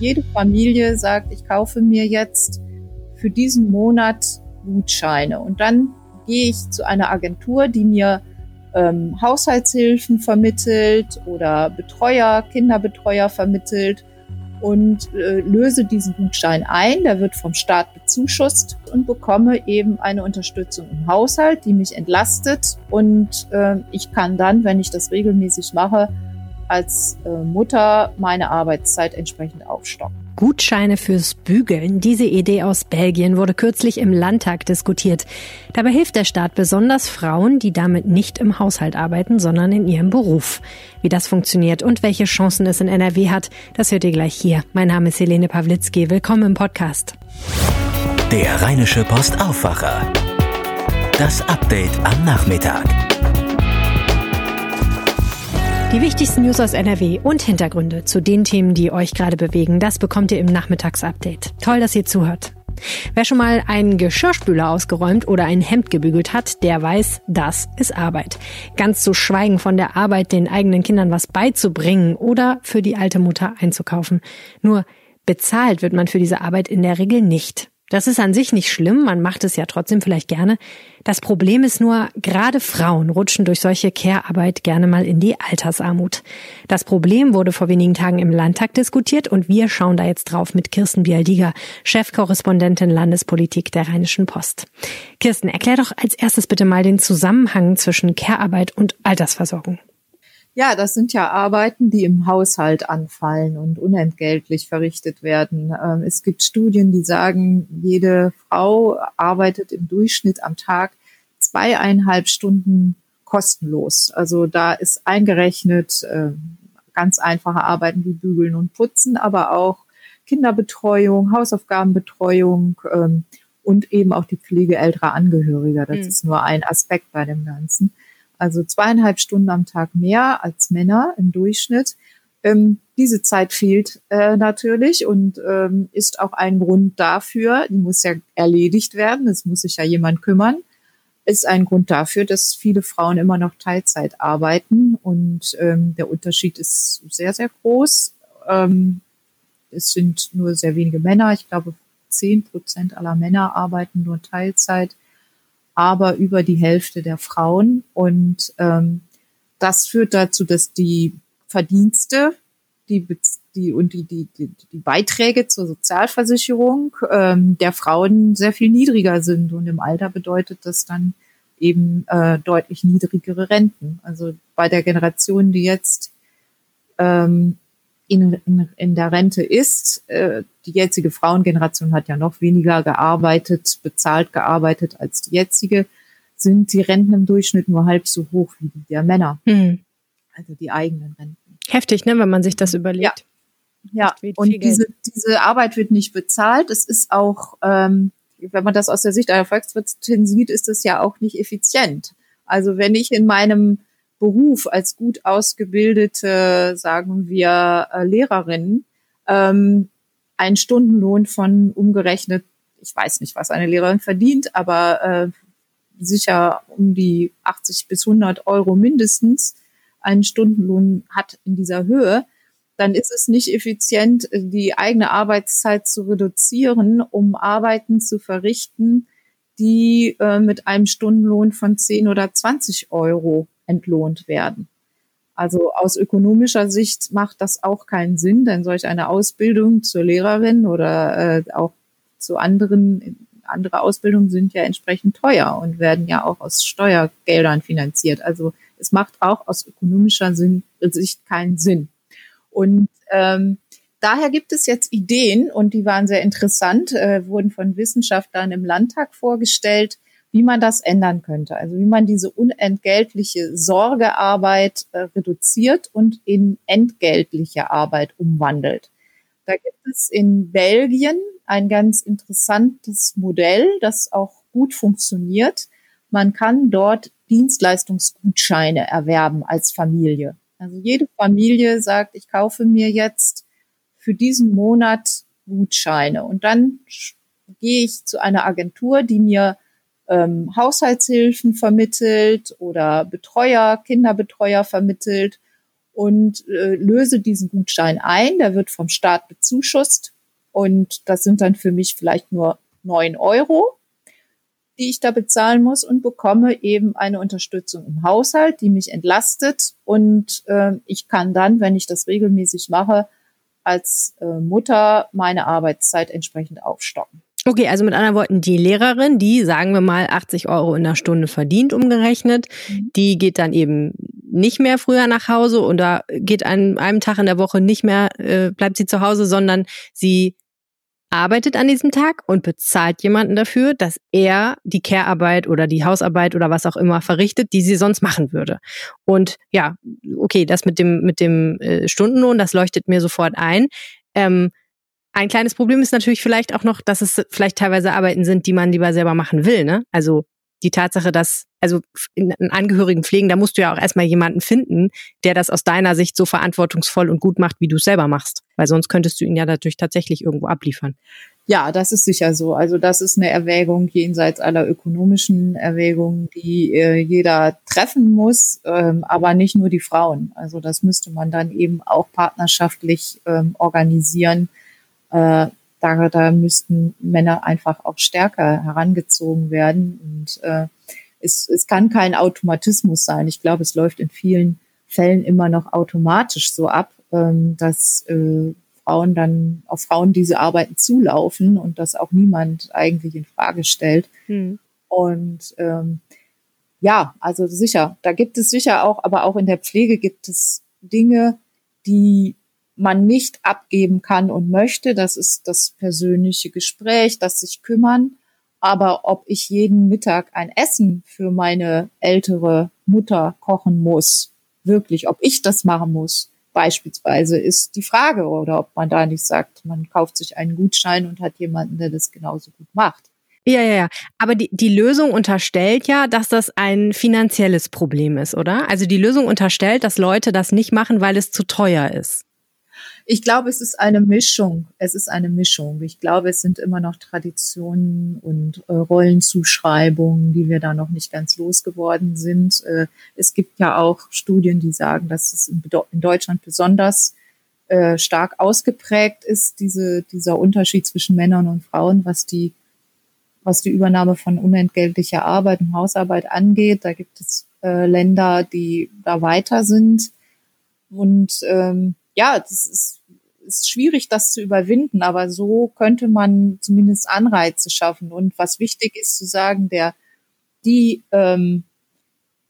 jede Familie sagt, ich kaufe mir jetzt für diesen Monat Gutscheine und dann gehe ich zu einer Agentur, die mir ähm, Haushaltshilfen vermittelt oder Betreuer, Kinderbetreuer vermittelt und äh, löse diesen Gutschein ein. Der wird vom Staat bezuschusst und bekomme eben eine Unterstützung im Haushalt, die mich entlastet. Und äh, ich kann dann, wenn ich das regelmäßig mache, als äh, Mutter meine Arbeitszeit entsprechend aufstocken. Gutscheine fürs Bügeln. Diese Idee aus Belgien wurde kürzlich im Landtag diskutiert. Dabei hilft der Staat besonders Frauen, die damit nicht im Haushalt arbeiten, sondern in ihrem Beruf. Wie das funktioniert und welche Chancen es in NRW hat, das hört ihr gleich hier. Mein Name ist Helene Pawlitzki. Willkommen im Podcast. Der Rheinische Post Aufwacher. Das Update am Nachmittag. Die wichtigsten News aus NRW und Hintergründe zu den Themen, die euch gerade bewegen, das bekommt ihr im Nachmittagsupdate. Toll, dass ihr zuhört. Wer schon mal einen Geschirrspüler ausgeräumt oder ein Hemd gebügelt hat, der weiß, das ist Arbeit. Ganz zu schweigen von der Arbeit, den eigenen Kindern was beizubringen oder für die alte Mutter einzukaufen. Nur bezahlt wird man für diese Arbeit in der Regel nicht. Das ist an sich nicht schlimm, man macht es ja trotzdem vielleicht gerne. Das Problem ist nur, gerade Frauen rutschen durch solche Care-Arbeit gerne mal in die Altersarmut. Das Problem wurde vor wenigen Tagen im Landtag diskutiert und wir schauen da jetzt drauf mit Kirsten Bialdiger, Chefkorrespondentin Landespolitik der Rheinischen Post. Kirsten, erklär doch als erstes bitte mal den Zusammenhang zwischen Care-Arbeit und Altersversorgung. Ja, das sind ja Arbeiten, die im Haushalt anfallen und unentgeltlich verrichtet werden. Ähm, es gibt Studien, die sagen, jede Frau arbeitet im Durchschnitt am Tag zweieinhalb Stunden kostenlos. Also da ist eingerechnet ähm, ganz einfache Arbeiten wie Bügeln und Putzen, aber auch Kinderbetreuung, Hausaufgabenbetreuung ähm, und eben auch die Pflege älterer Angehöriger. Das mhm. ist nur ein Aspekt bei dem Ganzen also zweieinhalb Stunden am Tag mehr als Männer im Durchschnitt. Ähm, diese Zeit fehlt äh, natürlich und ähm, ist auch ein Grund dafür, die muss ja erledigt werden, es muss sich ja jemand kümmern, ist ein Grund dafür, dass viele Frauen immer noch Teilzeit arbeiten und ähm, der Unterschied ist sehr, sehr groß. Ähm, es sind nur sehr wenige Männer, ich glaube zehn Prozent aller Männer arbeiten nur Teilzeit aber über die Hälfte der Frauen. Und ähm, das führt dazu, dass die Verdienste die, die, und die, die, die, die Beiträge zur Sozialversicherung ähm, der Frauen sehr viel niedriger sind. Und im Alter bedeutet das dann eben äh, deutlich niedrigere Renten. Also bei der Generation, die jetzt ähm, in, in, in der Rente ist. Äh, die jetzige Frauengeneration hat ja noch weniger gearbeitet, bezahlt gearbeitet als die jetzige, sind die Renten im Durchschnitt nur halb so hoch wie die der Männer. Hm. Also die eigenen Renten. Heftig, ne, wenn man sich das überlegt. Ja, ja. und diese, diese Arbeit wird nicht bezahlt. Es ist auch, ähm, wenn man das aus der Sicht einer Volkswirtin sieht, ist es ja auch nicht effizient. Also wenn ich in meinem Beruf als gut ausgebildete, sagen wir, äh, Lehrerin ähm, einen Stundenlohn von umgerechnet, ich weiß nicht, was eine Lehrerin verdient, aber äh, sicher um die 80 bis 100 Euro mindestens einen Stundenlohn hat in dieser Höhe, dann ist es nicht effizient, die eigene Arbeitszeit zu reduzieren, um Arbeiten zu verrichten, die äh, mit einem Stundenlohn von 10 oder 20 Euro entlohnt werden. Also aus ökonomischer Sicht macht das auch keinen Sinn, denn solch eine Ausbildung zur Lehrerin oder äh, auch zu anderen, andere Ausbildungen sind ja entsprechend teuer und werden ja auch aus Steuergeldern finanziert. Also es macht auch aus ökonomischer Sinn, Sicht keinen Sinn. Und ähm, daher gibt es jetzt Ideen und die waren sehr interessant, äh, wurden von Wissenschaftlern im Landtag vorgestellt, wie man das ändern könnte. Also wie man diese unentgeltliche Sorgearbeit äh, reduziert und in entgeltliche Arbeit umwandelt. Da gibt es in Belgien ein ganz interessantes Modell, das auch gut funktioniert. Man kann dort Dienstleistungsgutscheine erwerben als Familie. Also jede Familie sagt, ich kaufe mir jetzt für diesen Monat Gutscheine und dann gehe ich zu einer Agentur, die mir ähm, Haushaltshilfen vermittelt oder Betreuer, Kinderbetreuer vermittelt. und äh, löse diesen Gutschein ein. Der wird vom Staat bezuschusst und das sind dann für mich vielleicht nur neun Euro, die ich da bezahlen muss und bekomme eben eine Unterstützung im Haushalt, die mich entlastet und äh, ich kann dann, wenn ich das regelmäßig mache, als äh, Mutter meine Arbeitszeit entsprechend aufstocken. Okay, also mit anderen Worten, die Lehrerin, die, sagen wir mal, 80 Euro in der Stunde verdient, umgerechnet, mhm. die geht dann eben nicht mehr früher nach Hause oder geht an einem Tag in der Woche nicht mehr, äh, bleibt sie zu Hause, sondern sie arbeitet an diesem Tag und bezahlt jemanden dafür, dass er die Care-Arbeit oder die Hausarbeit oder was auch immer verrichtet, die sie sonst machen würde. Und ja, okay, das mit dem mit dem äh, Stundenlohn, das leuchtet mir sofort ein. Ähm, ein kleines Problem ist natürlich vielleicht auch noch, dass es vielleicht teilweise Arbeiten sind, die man lieber selber machen will. Ne? Also die Tatsache, dass, also in, Angehörigen pflegen, da musst du ja auch erstmal jemanden finden, der das aus deiner Sicht so verantwortungsvoll und gut macht, wie du es selber machst. Weil sonst könntest du ihn ja dadurch tatsächlich irgendwo abliefern. Ja, das ist sicher so. Also das ist eine Erwägung jenseits aller ökonomischen Erwägungen, die äh, jeder treffen muss, ähm, aber nicht nur die Frauen. Also das müsste man dann eben auch partnerschaftlich ähm, organisieren. Äh, da, da müssten Männer einfach auch stärker herangezogen werden. Und äh, es, es kann kein Automatismus sein. Ich glaube, es läuft in vielen Fällen immer noch automatisch so ab, ähm, dass äh, Frauen dann auf Frauen diese Arbeiten zulaufen und das auch niemand eigentlich in Frage stellt. Hm. Und ähm, ja, also sicher, da gibt es sicher auch, aber auch in der Pflege gibt es Dinge, die man nicht abgeben kann und möchte. Das ist das persönliche Gespräch, das sich kümmern. Aber ob ich jeden Mittag ein Essen für meine ältere Mutter kochen muss, wirklich, ob ich das machen muss, beispielsweise, ist die Frage. Oder ob man da nicht sagt, man kauft sich einen Gutschein und hat jemanden, der das genauso gut macht. Ja, ja, ja. Aber die, die Lösung unterstellt ja, dass das ein finanzielles Problem ist, oder? Also die Lösung unterstellt, dass Leute das nicht machen, weil es zu teuer ist. Ich glaube, es ist eine Mischung. Es ist eine Mischung. Ich glaube, es sind immer noch Traditionen und äh, Rollenzuschreibungen, die wir da noch nicht ganz losgeworden sind. Äh, es gibt ja auch Studien, die sagen, dass es in, in Deutschland besonders äh, stark ausgeprägt ist, diese, dieser Unterschied zwischen Männern und Frauen, was die, was die Übernahme von unentgeltlicher Arbeit und Hausarbeit angeht. Da gibt es äh, Länder, die da weiter sind. Und ähm, ja, das ist ist schwierig, das zu überwinden, aber so könnte man zumindest Anreize schaffen. Und was wichtig ist zu sagen, der, die, ähm,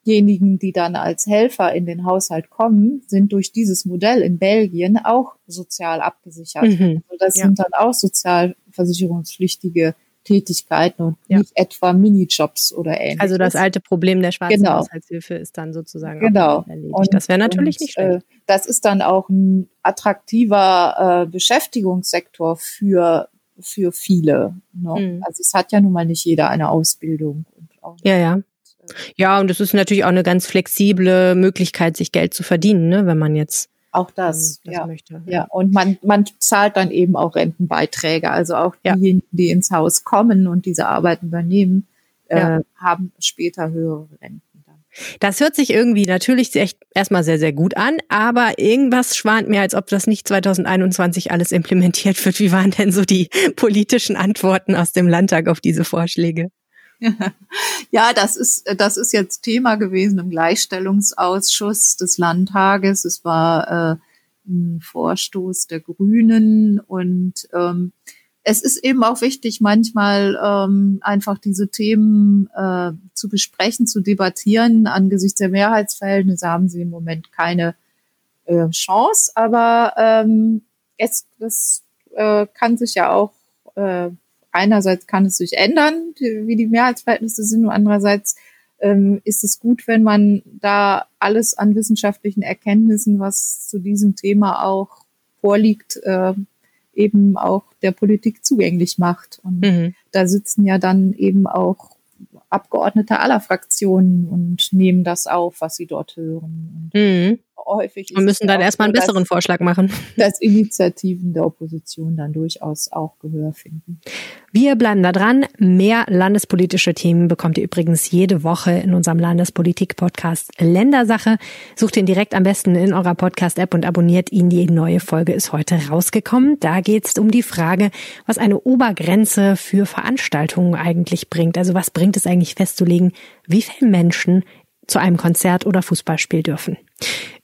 diejenigen, die dann als Helfer in den Haushalt kommen, sind durch dieses Modell in Belgien auch sozial abgesichert. Mhm. Also das ja. sind dann auch sozialversicherungspflichtige Tätigkeiten und ja. nicht etwa Minijobs oder ähnliches. Also das alte Problem der schwarzen genau. Haushaltshilfe ist dann sozusagen genau. erledigt. Und, das wäre natürlich und, nicht schlecht. Äh, das ist dann auch ein attraktiver äh, Beschäftigungssektor für für viele. Ne? Mhm. Also es hat ja nun mal nicht jeder eine Ausbildung. ja, ja. Äh, ja, und es ist natürlich auch eine ganz flexible Möglichkeit, sich Geld zu verdienen, ne, wenn man jetzt auch das, das ja. möchte. Ja, und man, man zahlt dann eben auch Rentenbeiträge. Also auch ja. diejenigen, die ins Haus kommen und diese Arbeiten übernehmen, ja. äh, haben später höhere Renten. Das hört sich irgendwie natürlich echt erstmal sehr, sehr gut an, aber irgendwas schwant mir, als ob das nicht 2021 alles implementiert wird. Wie waren denn so die politischen Antworten aus dem Landtag auf diese Vorschläge? Ja, das ist, das ist jetzt Thema gewesen im Gleichstellungsausschuss des Landtages. Es war äh, ein Vorstoß der Grünen und ähm, es ist eben auch wichtig, manchmal ähm, einfach diese Themen äh, zu besprechen, zu debattieren. Angesichts der Mehrheitsverhältnisse haben sie im Moment keine äh, Chance, aber ähm, es, das äh, kann sich ja auch äh, einerseits kann es sich ändern, wie die Mehrheitsverhältnisse sind, und andererseits ähm, ist es gut, wenn man da alles an wissenschaftlichen Erkenntnissen, was zu diesem Thema auch vorliegt, äh, eben auch der Politik zugänglich macht. Und mhm. da sitzen ja dann eben auch Abgeordnete aller Fraktionen und nehmen das auf, was sie dort hören. Mhm. Häufig. Wir müssen dann erstmal einen so, besseren Vorschlag machen. Dass Initiativen der Opposition dann durchaus auch Gehör finden. Wir bleiben da dran. Mehr landespolitische Themen bekommt ihr übrigens jede Woche in unserem Landespolitik-Podcast Ländersache. Sucht ihn direkt am besten in eurer Podcast-App und abonniert ihn. Die neue Folge ist heute rausgekommen. Da geht es um die Frage, was eine Obergrenze für Veranstaltungen eigentlich bringt. Also was bringt es eigentlich festzulegen, wie viele Menschen zu einem Konzert oder Fußballspiel dürfen.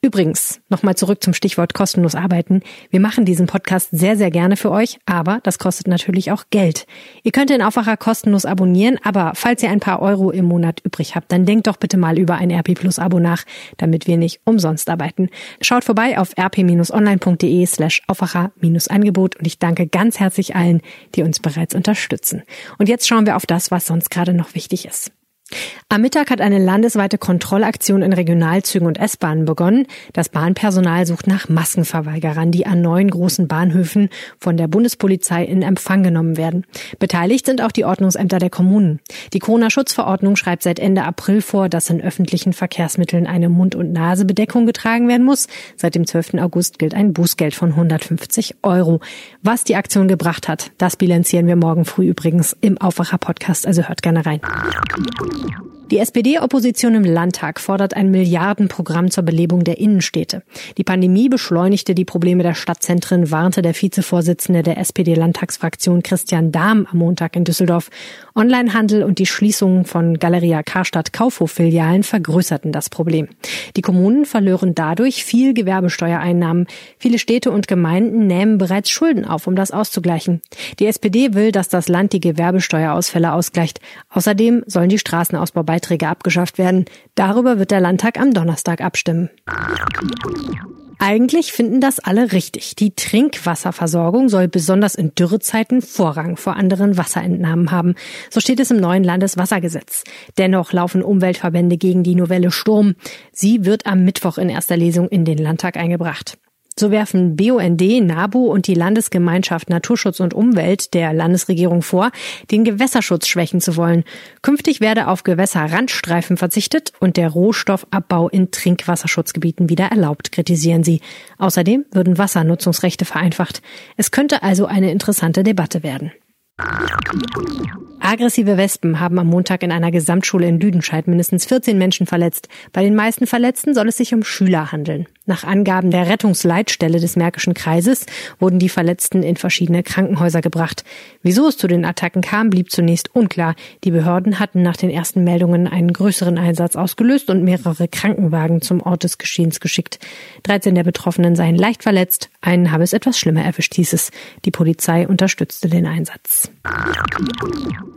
Übrigens, nochmal zurück zum Stichwort kostenlos arbeiten. Wir machen diesen Podcast sehr, sehr gerne für euch, aber das kostet natürlich auch Geld. Ihr könnt den Aufwacher kostenlos abonnieren, aber falls ihr ein paar Euro im Monat übrig habt, dann denkt doch bitte mal über ein RP Plus Abo nach, damit wir nicht umsonst arbeiten. Schaut vorbei auf rp-online.de slash Aufwacher-Angebot und ich danke ganz herzlich allen, die uns bereits unterstützen. Und jetzt schauen wir auf das, was sonst gerade noch wichtig ist. Am Mittag hat eine landesweite Kontrollaktion in Regionalzügen und S-Bahnen begonnen. Das Bahnpersonal sucht nach Maskenverweigerern, die an neun großen Bahnhöfen von der Bundespolizei in Empfang genommen werden. Beteiligt sind auch die Ordnungsämter der Kommunen. Die Corona-Schutzverordnung schreibt seit Ende April vor, dass in öffentlichen Verkehrsmitteln eine Mund- und Nasebedeckung getragen werden muss. Seit dem 12. August gilt ein Bußgeld von 150 Euro. Was die Aktion gebracht hat, das bilanzieren wir morgen früh übrigens im Aufwacher-Podcast, also hört gerne rein. you. Die SPD-Opposition im Landtag fordert ein Milliardenprogramm zur Belebung der Innenstädte. Die Pandemie beschleunigte die Probleme der Stadtzentren, warnte der Vizevorsitzende der SPD-Landtagsfraktion Christian Dahm am Montag in Düsseldorf. Onlinehandel und die Schließung von Galeria Karstadt Kaufhof-Filialen vergrößerten das Problem. Die Kommunen verlören dadurch viel Gewerbesteuereinnahmen. Viele Städte und Gemeinden nehmen bereits Schulden auf, um das auszugleichen. Die SPD will, dass das Land die Gewerbesteuerausfälle ausgleicht. Außerdem sollen die Straßenausbaubeiträge abgeschafft werden. Darüber wird der Landtag am Donnerstag abstimmen. Eigentlich finden das alle richtig. Die Trinkwasserversorgung soll besonders in Dürrezeiten Vorrang vor anderen Wasserentnahmen haben. So steht es im neuen Landeswassergesetz. Dennoch laufen Umweltverbände gegen die Novelle Sturm. Sie wird am Mittwoch in erster Lesung in den Landtag eingebracht. So werfen BUND, NABU und die Landesgemeinschaft Naturschutz und Umwelt der Landesregierung vor, den Gewässerschutz schwächen zu wollen. Künftig werde auf Gewässerrandstreifen verzichtet und der Rohstoffabbau in Trinkwasserschutzgebieten wieder erlaubt, kritisieren sie. Außerdem würden Wassernutzungsrechte vereinfacht. Es könnte also eine interessante Debatte werden. Aggressive Wespen haben am Montag in einer Gesamtschule in Lüdenscheid mindestens 14 Menschen verletzt. Bei den meisten Verletzten soll es sich um Schüler handeln. Nach Angaben der Rettungsleitstelle des Märkischen Kreises wurden die Verletzten in verschiedene Krankenhäuser gebracht. Wieso es zu den Attacken kam, blieb zunächst unklar. Die Behörden hatten nach den ersten Meldungen einen größeren Einsatz ausgelöst und mehrere Krankenwagen zum Ort des Geschehens geschickt. 13 der Betroffenen seien leicht verletzt, einen habe es etwas schlimmer erwischt, hieß es. Die Polizei unterstützte den Einsatz.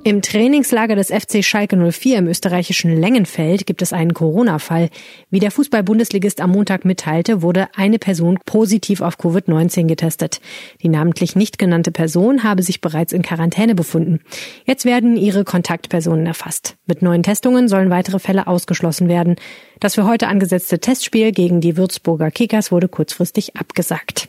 Im Trainingslager des FC Schalke 04 im österreichischen Längenfeld gibt es einen Corona-Fall. Wie der Fußball-Bundesligist am Montag mitteilte, wurde eine Person positiv auf Covid-19 getestet. Die namentlich nicht genannte Person habe sich bereits in Quarantäne befunden. Jetzt werden ihre Kontaktpersonen erfasst. Mit neuen Testungen sollen weitere Fälle ausgeschlossen werden. Das für heute angesetzte Testspiel gegen die Würzburger Kickers wurde kurzfristig abgesagt.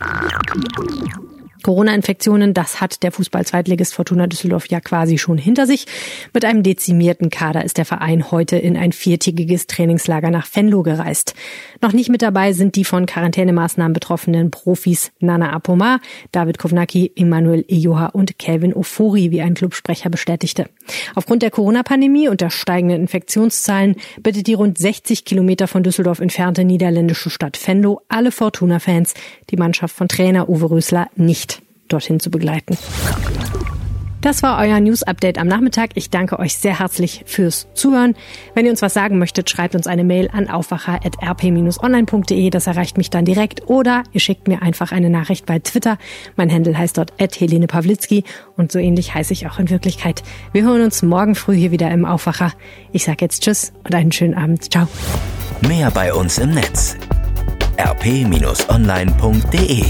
Corona-Infektionen, das hat der Fußball-Zweitligist Fortuna Düsseldorf ja quasi schon hinter sich. Mit einem dezimierten Kader ist der Verein heute in ein viertägiges Trainingslager nach Venlo gereist. Noch nicht mit dabei sind die von Quarantänemaßnahmen betroffenen Profis Nana Apomar, David Kovnacki, Emanuel Ejoha und Kelvin Ofori, wie ein Clubsprecher bestätigte. Aufgrund der Corona-Pandemie und der steigenden Infektionszahlen bittet die rund 60 Kilometer von Düsseldorf entfernte niederländische Stadt Venlo alle Fortuna-Fans, die Mannschaft von Trainer Uwe Rösler nicht dorthin zu begleiten. Das war euer News Update am Nachmittag. Ich danke euch sehr herzlich fürs Zuhören. Wenn ihr uns was sagen möchtet, schreibt uns eine Mail an aufwacher.rp-online.de. Das erreicht mich dann direkt. Oder ihr schickt mir einfach eine Nachricht bei Twitter. Mein Handel heißt dort Helene Pawlitzki und so ähnlich heiße ich auch in Wirklichkeit. Wir hören uns morgen früh hier wieder im Aufwacher. Ich sage jetzt Tschüss und einen schönen Abend. Ciao. Mehr bei uns im Netz rp-online.de